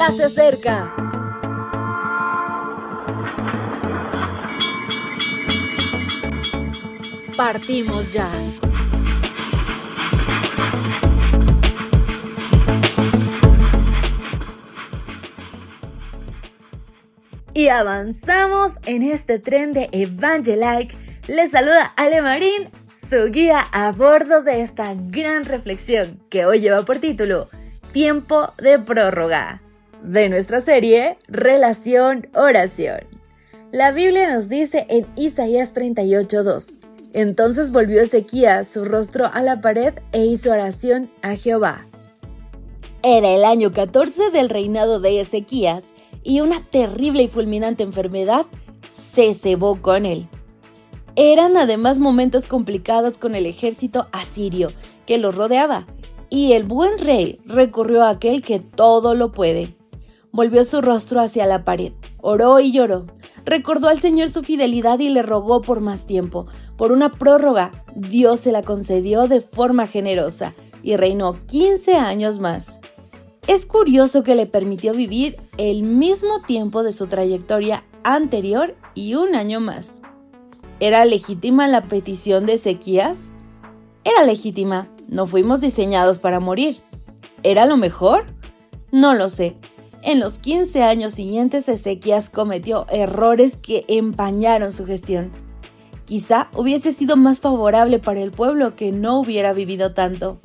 ya se acerca. Partimos ya. Y avanzamos en este tren de Evangelike. Les saluda Ale Marín, su guía a bordo de esta gran reflexión que hoy lleva por título Tiempo de prórroga de nuestra serie Relación Oración. La Biblia nos dice en Isaías 38:2 Entonces volvió Ezequías su rostro a la pared e hizo oración a Jehová. Era el año 14 del reinado de Ezequías y una terrible y fulminante enfermedad se cebó con él. Eran además momentos complicados con el ejército asirio que lo rodeaba, y el buen rey recurrió a aquel que todo lo puede. Volvió su rostro hacia la pared, oró y lloró, recordó al Señor su fidelidad y le rogó por más tiempo. Por una prórroga, Dios se la concedió de forma generosa y reinó 15 años más. Es curioso que le permitió vivir el mismo tiempo de su trayectoria anterior y un año más. ¿Era legítima la petición de Ezequías? Era legítima, no fuimos diseñados para morir. ¿Era lo mejor? No lo sé. En los 15 años siguientes Ezequías cometió errores que empañaron su gestión. Quizá hubiese sido más favorable para el pueblo que no hubiera vivido tanto.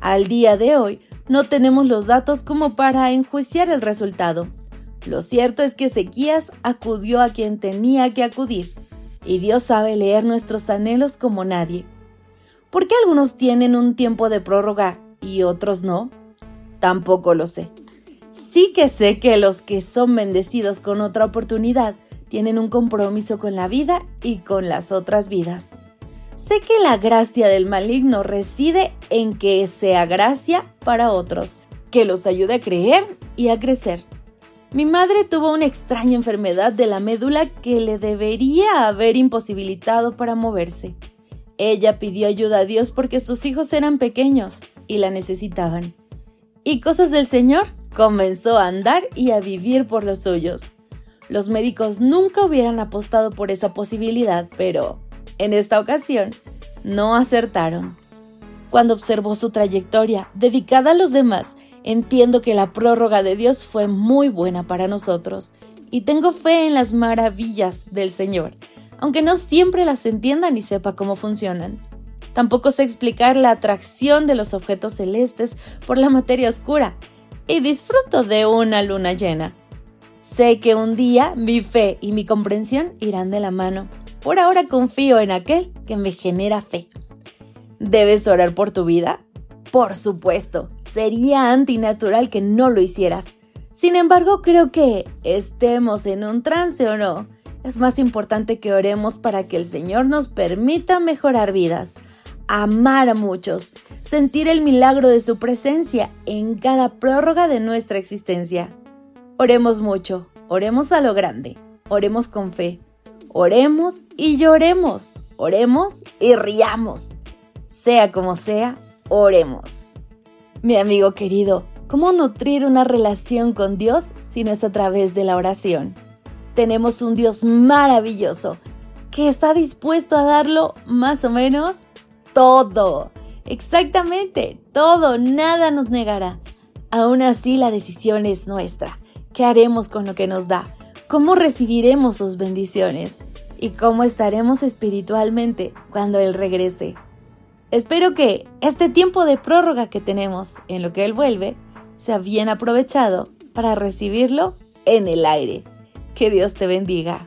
Al día de hoy, no tenemos los datos como para enjuiciar el resultado. Lo cierto es que Ezequías acudió a quien tenía que acudir, y Dios sabe leer nuestros anhelos como nadie. ¿Por qué algunos tienen un tiempo de prórroga y otros no? Tampoco lo sé. Sí que sé que los que son bendecidos con otra oportunidad tienen un compromiso con la vida y con las otras vidas. Sé que la gracia del maligno reside en que sea gracia para otros, que los ayude a creer y a crecer. Mi madre tuvo una extraña enfermedad de la médula que le debería haber imposibilitado para moverse. Ella pidió ayuda a Dios porque sus hijos eran pequeños y la necesitaban. Y cosas del Señor comenzó a andar y a vivir por los suyos. Los médicos nunca hubieran apostado por esa posibilidad, pero en esta ocasión, no acertaron. Cuando observo su trayectoria dedicada a los demás, entiendo que la prórroga de Dios fue muy buena para nosotros y tengo fe en las maravillas del Señor, aunque no siempre las entienda ni sepa cómo funcionan. Tampoco sé explicar la atracción de los objetos celestes por la materia oscura y disfruto de una luna llena. Sé que un día mi fe y mi comprensión irán de la mano por ahora confío en aquel que me genera fe. ¿Debes orar por tu vida? Por supuesto, sería antinatural que no lo hicieras. Sin embargo, creo que estemos en un trance o no, es más importante que oremos para que el Señor nos permita mejorar vidas, amar a muchos, sentir el milagro de su presencia en cada prórroga de nuestra existencia. Oremos mucho, oremos a lo grande, oremos con fe, Oremos y lloremos. Oremos y riamos. Sea como sea, oremos. Mi amigo querido, ¿cómo nutrir una relación con Dios si no es a través de la oración? Tenemos un Dios maravilloso que está dispuesto a darlo más o menos todo. Exactamente, todo, nada nos negará. Aún así la decisión es nuestra. ¿Qué haremos con lo que nos da? ¿Cómo recibiremos sus bendiciones? ¿Y cómo estaremos espiritualmente cuando Él regrese? Espero que este tiempo de prórroga que tenemos en lo que Él vuelve sea bien aprovechado para recibirlo en el aire. Que Dios te bendiga.